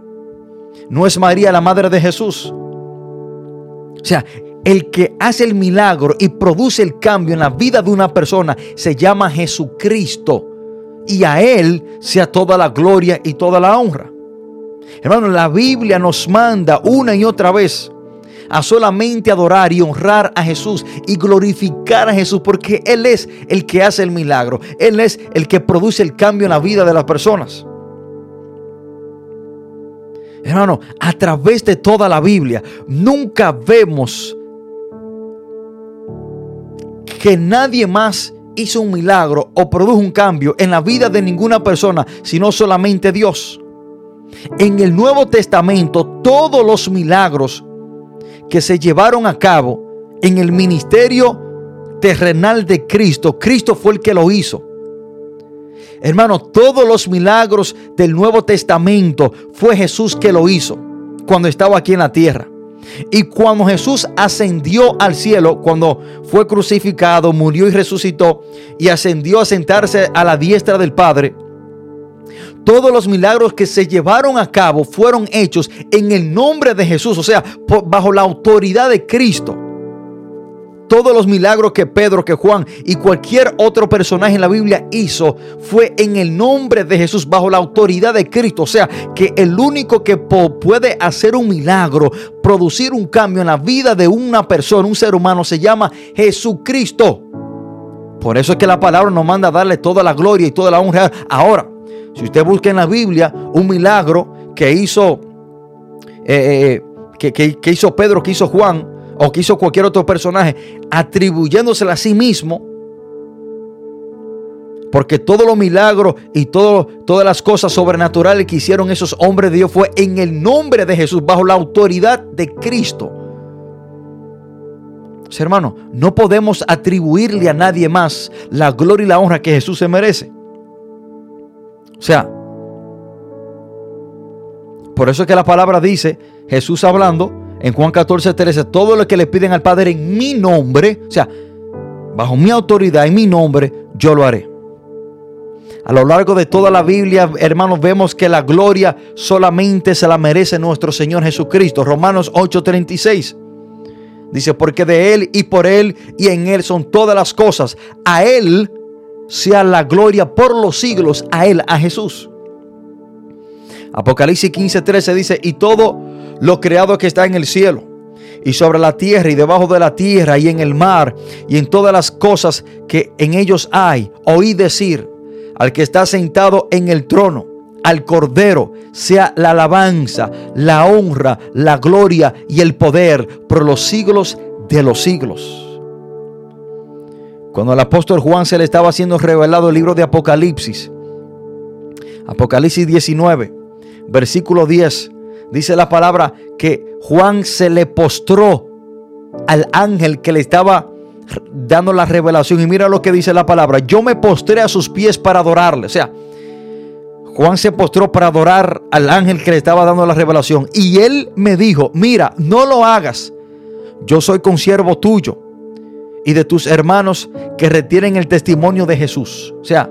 no es María la madre de Jesús. O sea, el que hace el milagro y produce el cambio en la vida de una persona se llama Jesucristo. Y a Él sea toda la gloria y toda la honra. Hermano, la Biblia nos manda una y otra vez a solamente adorar y honrar a Jesús y glorificar a Jesús porque Él es el que hace el milagro. Él es el que produce el cambio en la vida de las personas. Hermano, a través de toda la Biblia nunca vemos que nadie más hizo un milagro o produjo un cambio en la vida de ninguna persona, sino solamente Dios. En el Nuevo Testamento, todos los milagros que se llevaron a cabo en el ministerio terrenal de Cristo, Cristo fue el que lo hizo. Hermano, todos los milagros del Nuevo Testamento fue Jesús que lo hizo cuando estaba aquí en la tierra. Y cuando Jesús ascendió al cielo, cuando fue crucificado, murió y resucitó y ascendió a sentarse a la diestra del Padre, todos los milagros que se llevaron a cabo fueron hechos en el nombre de Jesús, o sea, bajo la autoridad de Cristo. Todos los milagros que Pedro, que Juan y cualquier otro personaje en la Biblia hizo fue en el nombre de Jesús, bajo la autoridad de Cristo. O sea, que el único que puede hacer un milagro, producir un cambio en la vida de una persona, un ser humano, se llama Jesucristo. Por eso es que la palabra nos manda a darle toda la gloria y toda la honra. Ahora, si usted busca en la Biblia un milagro que hizo, eh, eh, que, hizo Pedro, que hizo Juan, o que hizo cualquier otro personaje, atribuyéndosela a sí mismo, porque todos los milagros y todas las cosas sobrenaturales que hicieron esos hombres de Dios fue en el nombre de Jesús, bajo la autoridad de Cristo. hermano, no podemos atribuirle a nadie más la gloria y la honra que Jesús se merece. Sea, por eso es que la palabra dice, Jesús hablando en Juan 14, 13, todo lo que le piden al Padre en mi nombre, o sea, bajo mi autoridad, en mi nombre, yo lo haré. A lo largo de toda la Biblia, hermanos, vemos que la gloria solamente se la merece nuestro Señor Jesucristo. Romanos 8:36. Dice, porque de Él y por Él y en Él son todas las cosas. A Él sea la gloria por los siglos a Él, a Jesús. Apocalipsis 15:13 dice, y todo lo creado que está en el cielo, y sobre la tierra, y debajo de la tierra, y en el mar, y en todas las cosas que en ellos hay, oí decir al que está sentado en el trono, al Cordero, sea la alabanza, la honra, la gloria y el poder por los siglos de los siglos. Cuando al apóstol Juan se le estaba haciendo revelado el libro de Apocalipsis, Apocalipsis 19, versículo 10, dice la palabra que Juan se le postró al ángel que le estaba dando la revelación. Y mira lo que dice la palabra. Yo me postré a sus pies para adorarle. O sea, Juan se postró para adorar al ángel que le estaba dando la revelación. Y él me dijo, mira, no lo hagas. Yo soy consiervo tuyo y de tus hermanos que retienen el testimonio de Jesús. O sea,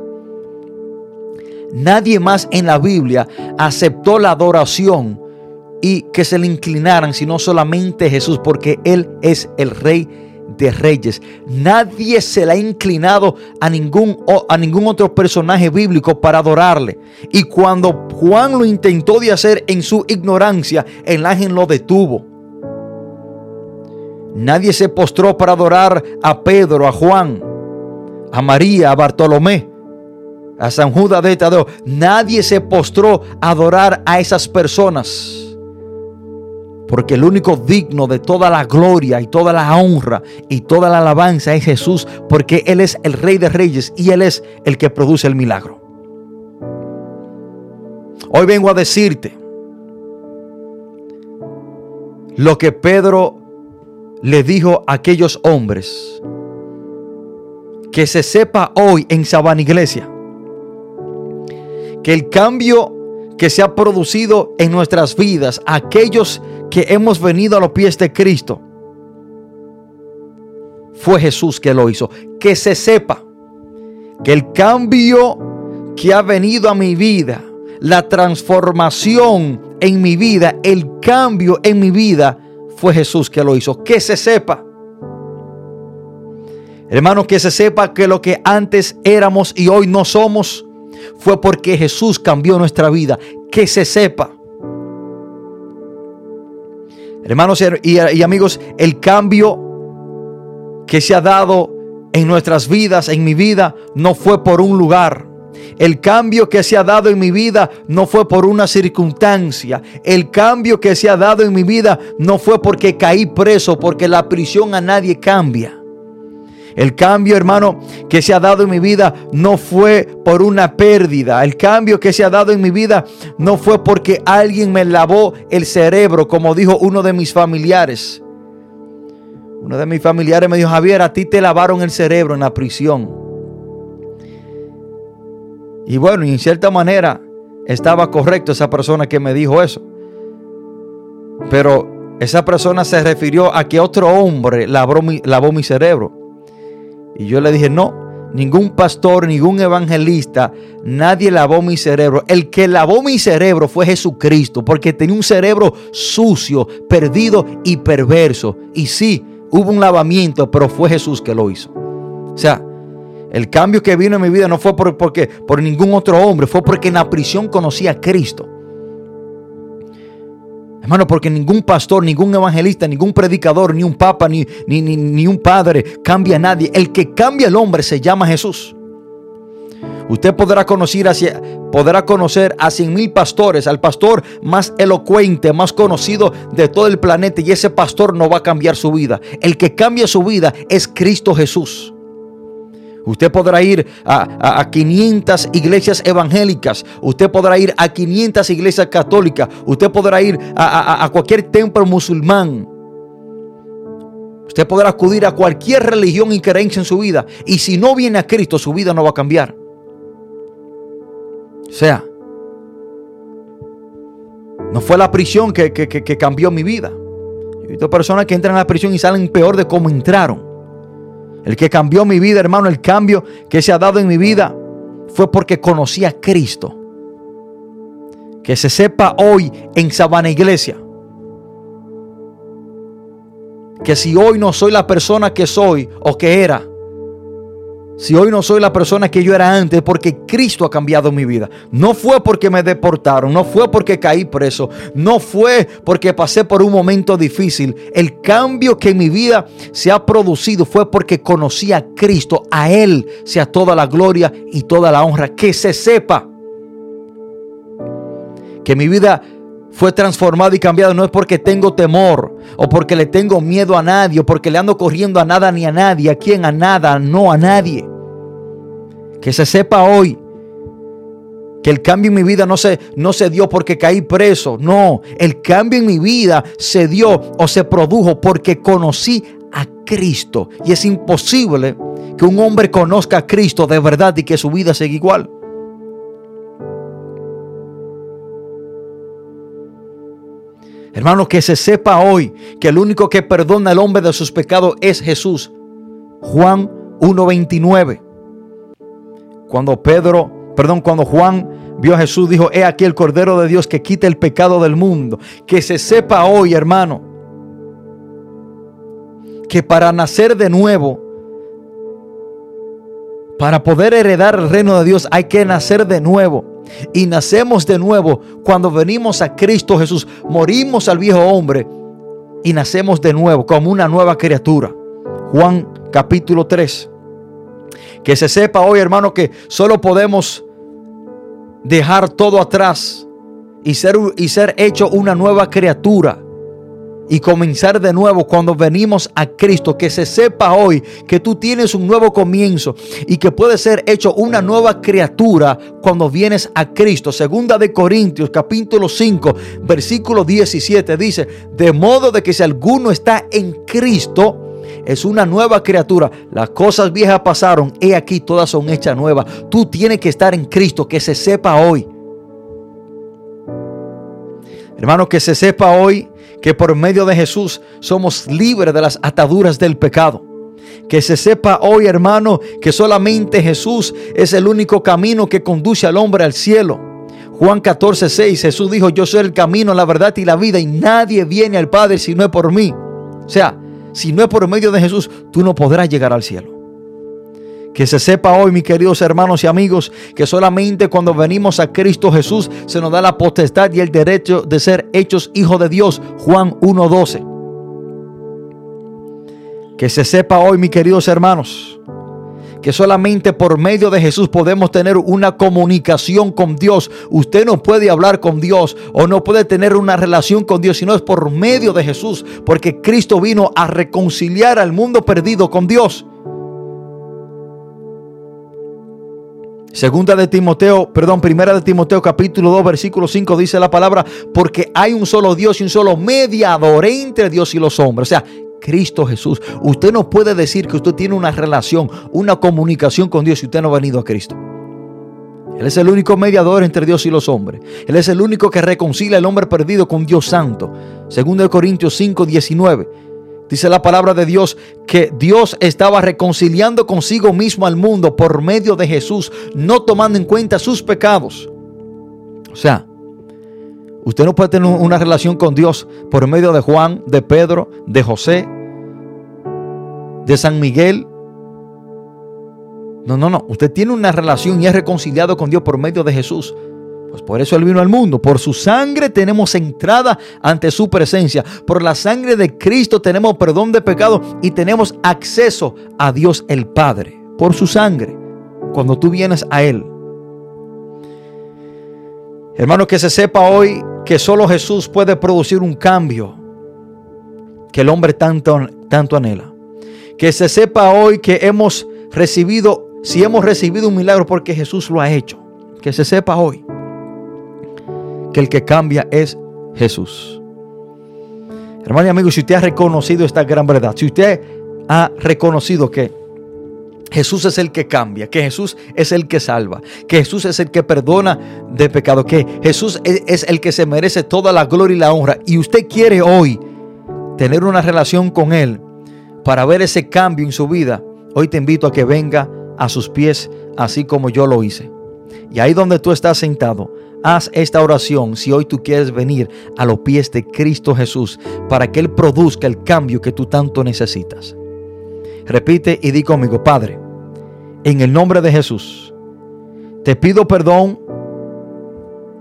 nadie más en la Biblia aceptó la adoración y que se le inclinaran, sino solamente Jesús, porque Él es el Rey de Reyes. Nadie se le ha inclinado a ningún, a ningún otro personaje bíblico para adorarle. Y cuando Juan lo intentó de hacer en su ignorancia, el ángel lo detuvo. Nadie se postró para adorar a Pedro, a Juan, a María, a Bartolomé, a San Judas de Tadeo. Nadie se postró a adorar a esas personas. Porque el único digno de toda la gloria y toda la honra y toda la alabanza es Jesús, porque Él es el Rey de Reyes y Él es el que produce el milagro. Hoy vengo a decirte lo que Pedro le dijo a aquellos hombres que se sepa hoy en Sabana Iglesia que el cambio que se ha producido en nuestras vidas, aquellos que hemos venido a los pies de Cristo, fue Jesús que lo hizo. Que se sepa que el cambio que ha venido a mi vida, la transformación en mi vida, el cambio en mi vida, fue Jesús que lo hizo. Que se sepa. Hermanos, que se sepa que lo que antes éramos y hoy no somos fue porque Jesús cambió nuestra vida. Que se sepa. Hermanos y, y amigos, el cambio que se ha dado en nuestras vidas, en mi vida, no fue por un lugar. El cambio que se ha dado en mi vida no fue por una circunstancia. El cambio que se ha dado en mi vida no fue porque caí preso, porque la prisión a nadie cambia. El cambio, hermano, que se ha dado en mi vida no fue por una pérdida. El cambio que se ha dado en mi vida no fue porque alguien me lavó el cerebro, como dijo uno de mis familiares. Uno de mis familiares me dijo, Javier, a ti te lavaron el cerebro en la prisión. Y bueno, y en cierta manera estaba correcto esa persona que me dijo eso. Pero esa persona se refirió a que otro hombre lavó mi, cerebro. Y yo le dije, no, ningún pastor, ningún evangelista, nadie lavó mi cerebro. El que lavó mi cerebro fue Jesucristo, porque tenía un cerebro sucio, perdido y perverso. Y sí, hubo un lavamiento, pero fue Jesús que lo hizo. O sea, el cambio que vino en mi vida no fue por, porque, por ningún otro hombre, fue porque en la prisión conocí a Cristo. Hermano, porque ningún pastor, ningún evangelista, ningún predicador, ni un papa, ni, ni, ni, un padre cambia a nadie. El que cambia al hombre se llama Jesús. Usted podrá conocer, podrá conocer a cien mil pastores, al pastor más elocuente, más conocido de todo el planeta, y ese pastor no va a cambiar su vida. El que cambia su vida es Cristo Jesús. Usted podrá ir a, 500 iglesias evangélicas. Usted podrá ir a 500 iglesias católicas. Usted podrá ir a, a cualquier templo musulmán. Usted podrá acudir a cualquier religión y creencia en su vida. Y si no viene a Cristo, su vida no va a cambiar. O sea, no fue la prisión que, que cambió mi vida. Visto personas que entran a la prisión y salen peor de cómo entraron. El que cambió mi vida, hermano, el cambio que se ha dado en mi vida fue porque conocí a Cristo. Que se sepa hoy en Sabana Iglesia. Que si hoy no soy la persona que soy o que era, si hoy no soy la persona que yo era antes, porque Cristo ha cambiado mi vida. No fue porque me deportaron, no fue porque caí preso, no fue porque pasé por un momento difícil. El cambio que en mi vida se ha producido fue porque conocí a Cristo. A Él sea toda la gloria y toda la honra. Que se sepa que mi vida fue transformada y cambiada no es porque tengo temor o porque le tengo miedo a nadie o porque le ando corriendo a nada ni a nadie. ¿A quién? A nada, no a nadie. Que se sepa hoy que el cambio en mi vida no se, no se dio porque caí preso. No, el cambio en mi vida se dio o se produjo porque conocí a Cristo. Y es imposible que un hombre conozca a Cristo de verdad y que su vida siga igual. Hermano, que se sepa hoy que el único que perdona al hombre de sus pecados es Jesús. Juan 1.29. Cuando Pedro, perdón, cuando Juan vio a Jesús, dijo, he aquí el Cordero de Dios que quita el pecado del mundo. Que se sepa hoy, hermano, que para nacer de nuevo, para poder heredar el reino de Dios hay que nacer de nuevo. Y nacemos de nuevo cuando venimos a Cristo Jesús. Morimos al viejo hombre y nacemos de nuevo como una nueva criatura. Juan capítulo 3. Que se sepa hoy, hermano, que solo podemos dejar todo atrás y ser, y ser hecho una nueva criatura y comenzar de nuevo cuando venimos a Cristo. Que se sepa hoy que tú tienes un nuevo comienzo y que puede ser hecho una nueva criatura cuando vienes a Cristo. Segunda de Corintios capítulo 5 versículo 17 dice, de modo de que si alguno está en Cristo, es una nueva criatura. Las cosas viejas pasaron, he aquí todas son hechas nuevas. Tú tienes que estar en Cristo, que se sepa hoy. Hermano, que se sepa hoy que por medio de Jesús somos libres de las ataduras del pecado. Que se sepa hoy, hermano, que solamente Jesús es el único camino que conduce al hombre al cielo. Juan 14, 6, Jesús dijo, yo soy el camino, la verdad y la vida, y nadie viene al Padre si no es por mí. O sea, si no es por medio de Jesús, tú no podrás llegar al cielo. Que se sepa hoy, mis queridos hermanos y amigos, que solamente cuando venimos a Cristo Jesús se nos da la potestad y el derecho de ser hechos hijos de Dios. Juan 1.12. Que se sepa hoy, mis queridos hermanos, que solamente por medio de Jesús podemos tener una comunicación con Dios. Usted no puede hablar con Dios o no puede tener una relación con Dios si no es por medio de Jesús, porque Cristo vino a reconciliar al mundo perdido con Dios. Segunda de Timoteo, perdón, primera de Timoteo capítulo 2 versículo 5 dice la palabra, porque hay un solo Dios y un solo mediador entre Dios y los hombres. O sea, Cristo Jesús. Usted no puede decir que usted tiene una relación, una comunicación con Dios si usted no ha venido a Cristo. Él es el único mediador entre Dios y los hombres. Él es el único que reconcilia al hombre perdido con Dios Santo. Segundo de Corintios 5, 19. Dice la palabra de Dios que Dios estaba reconciliando consigo mismo al mundo por medio de Jesús, no tomando en cuenta sus pecados. O sea, Usted no puede tener una relación con Dios por medio de Juan, de Pedro, de José, de San Miguel. No, no, no. Usted tiene una relación y es reconciliado con Dios por medio de Jesús. Pues por eso Él vino al mundo. Por su sangre tenemos entrada ante su presencia. Por la sangre de Cristo tenemos perdón de pecado y tenemos acceso a Dios el Padre. Por su sangre. Cuando tú vienes a Él. Hermano, que se sepa hoy que solo Jesús puede producir un cambio que el hombre tanto, tanto anhela. Que se sepa hoy que hemos recibido, si hemos recibido un milagro porque Jesús lo ha hecho. Que se sepa hoy que el que cambia es Jesús. Hermano y amigo, si usted ha reconocido esta gran verdad, si usted ha reconocido que Jesús es el que cambia, que Jesús es el que salva, que Jesús es el que perdona de pecado, que Jesús es el que se merece toda la gloria y la honra. Y usted quiere hoy tener una relación con Él para ver ese cambio en su vida. Hoy te invito a que venga a sus pies así como yo lo hice. Y ahí donde tú estás sentado, haz esta oración si hoy tú quieres venir a los pies de Cristo Jesús para que Él produzca el cambio que tú tanto necesitas. Repite y di conmigo, Padre, en el nombre de Jesús, te pido perdón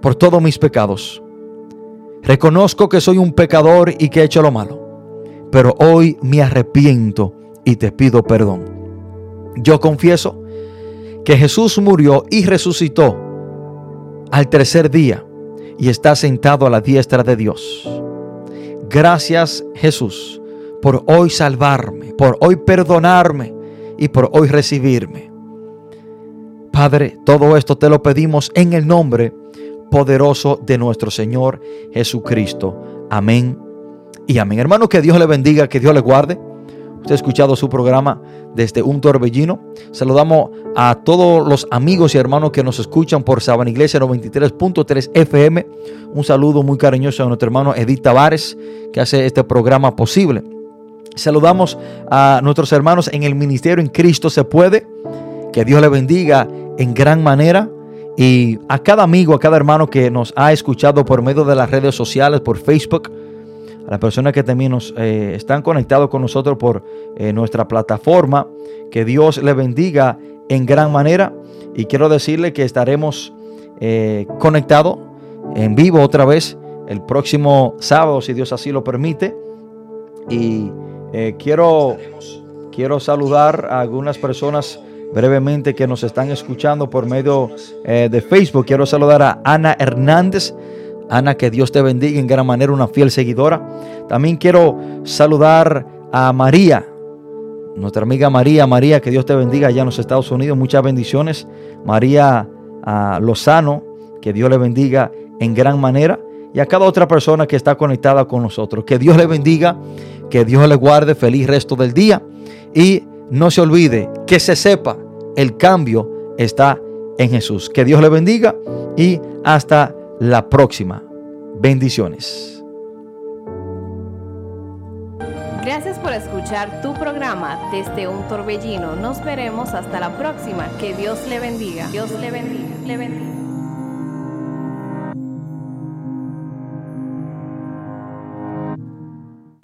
por todos mis pecados. Reconozco que soy un pecador y que he hecho lo malo, pero hoy me arrepiento y te pido perdón. Yo confieso que Jesús murió y resucitó al tercer día y está sentado a la diestra de Dios. Gracias Jesús por hoy salvarme, por hoy perdonarme y por hoy recibirme. Padre, todo esto te lo pedimos en el nombre poderoso de nuestro Señor Jesucristo. Amén y amén. Hermano, que Dios le bendiga, que Dios le guarde. Usted ha escuchado su programa desde un torbellino. Saludamos a todos los amigos y hermanos que nos escuchan por Sabana Iglesia 93.3 FM. Un saludo muy cariñoso a nuestro hermano Edith Tavares, que hace este programa posible. Saludamos a nuestros hermanos en el ministerio en Cristo se puede. Que Dios le bendiga en gran manera. Y a cada amigo, a cada hermano que nos ha escuchado por medio de las redes sociales, por Facebook, las personas que también nos eh, están conectados con nosotros por eh, nuestra plataforma, que Dios le bendiga en gran manera. Y quiero decirle que estaremos eh, conectados en vivo otra vez el próximo sábado, si Dios así lo permite. Y quiero, quiero saludar a algunas personas brevemente que nos están escuchando por medio de Facebook. Quiero saludar a Ana Hernández. Ana, que Dios te bendiga en gran manera, una fiel seguidora. También quiero saludar a María, nuestra amiga María. María, que Dios te bendiga allá en los Estados Unidos. Muchas bendiciones. María Lozano, que Dios le bendiga en gran manera. Y a cada otra persona que está conectada con nosotros. Que Dios le bendiga que Dios le guarde feliz resto del día y no se olvide que se sepa, el cambio está en Jesús. Que Dios le bendiga y hasta la próxima. Bendiciones. Gracias por escuchar tu programa desde un torbellino. Nos veremos hasta la próxima. Que Dios le bendiga. Dios le bendiga. Le bendiga.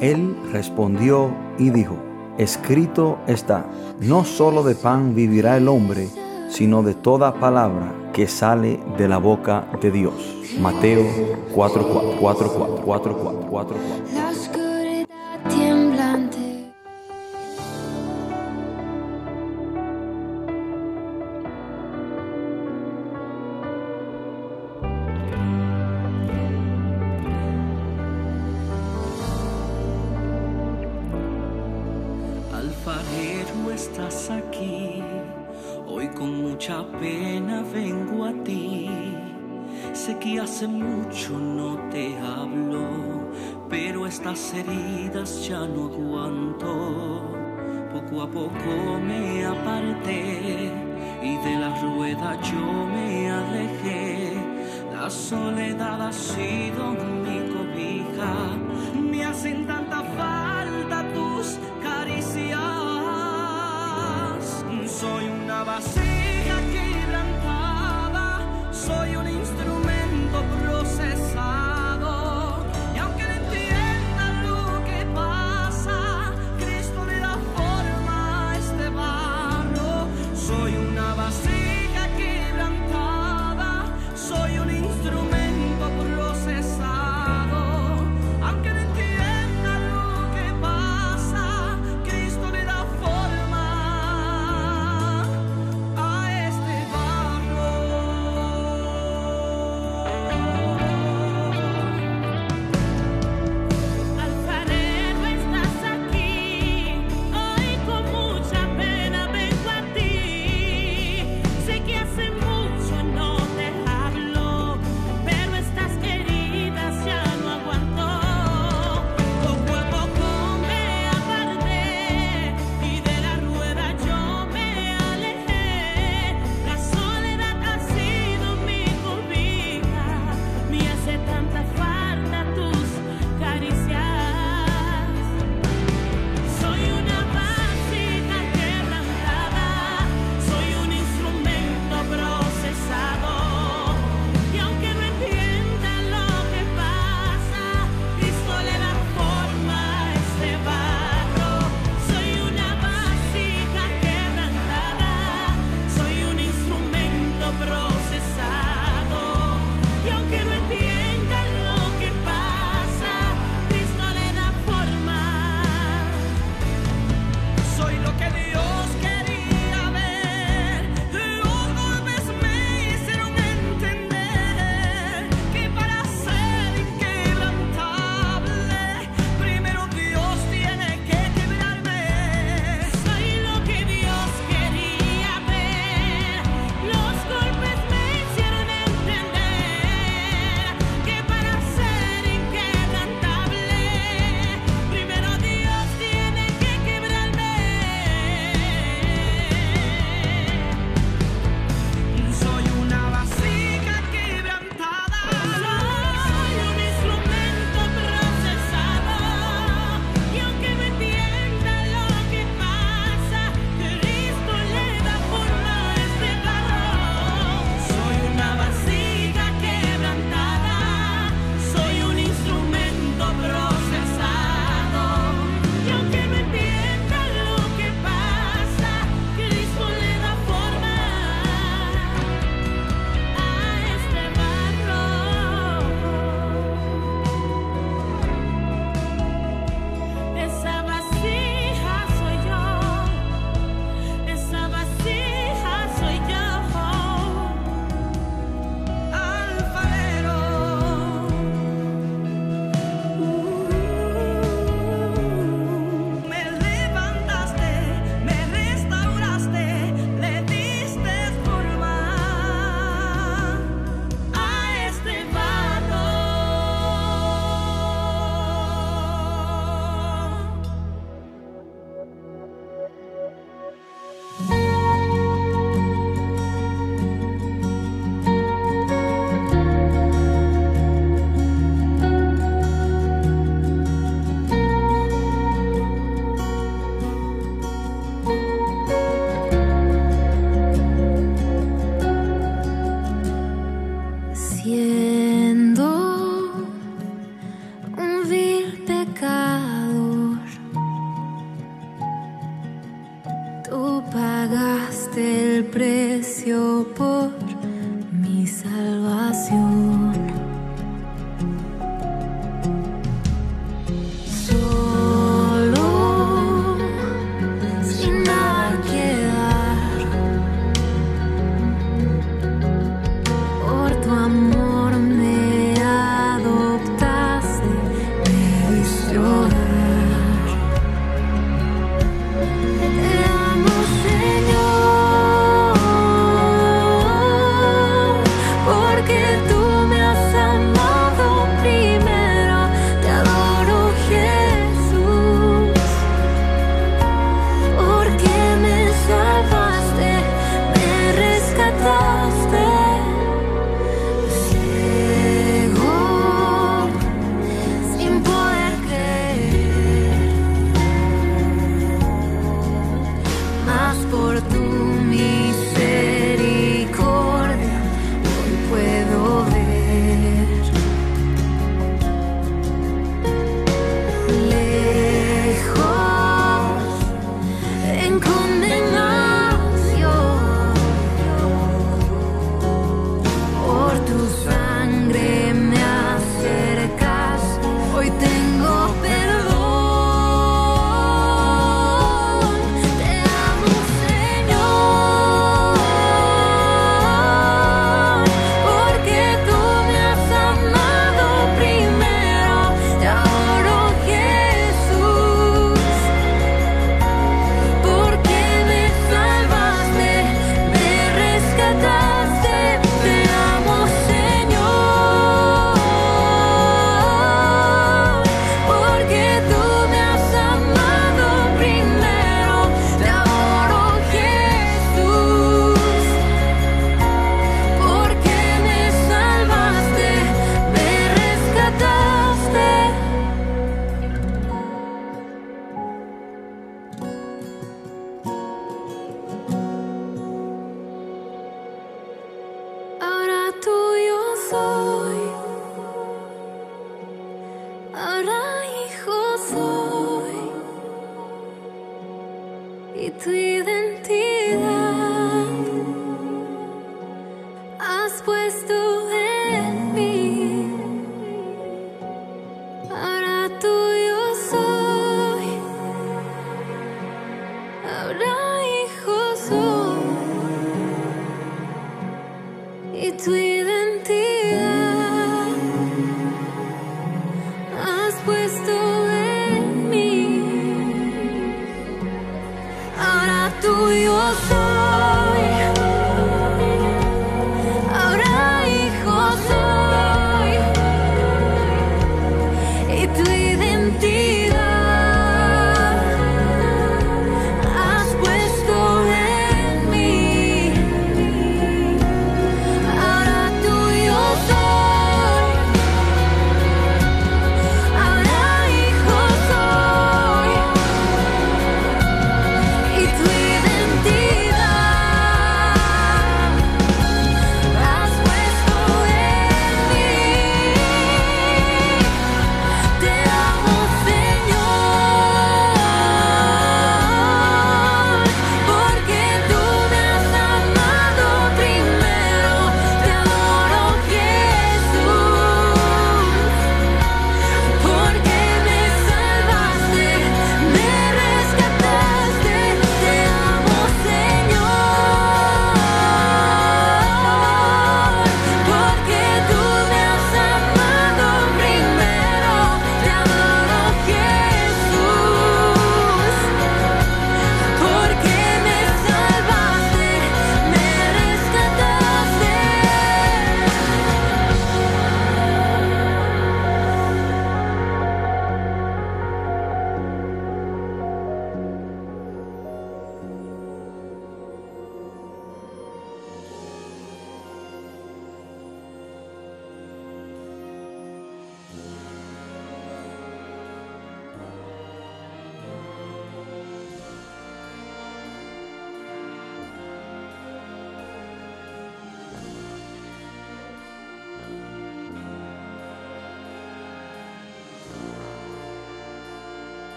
Él respondió y dijo, escrito está, no solo de pan vivirá el hombre, sino de toda palabra que sale de la boca de Dios. Mateo 4, 4, 4, 4, 4, 4, 4, 4.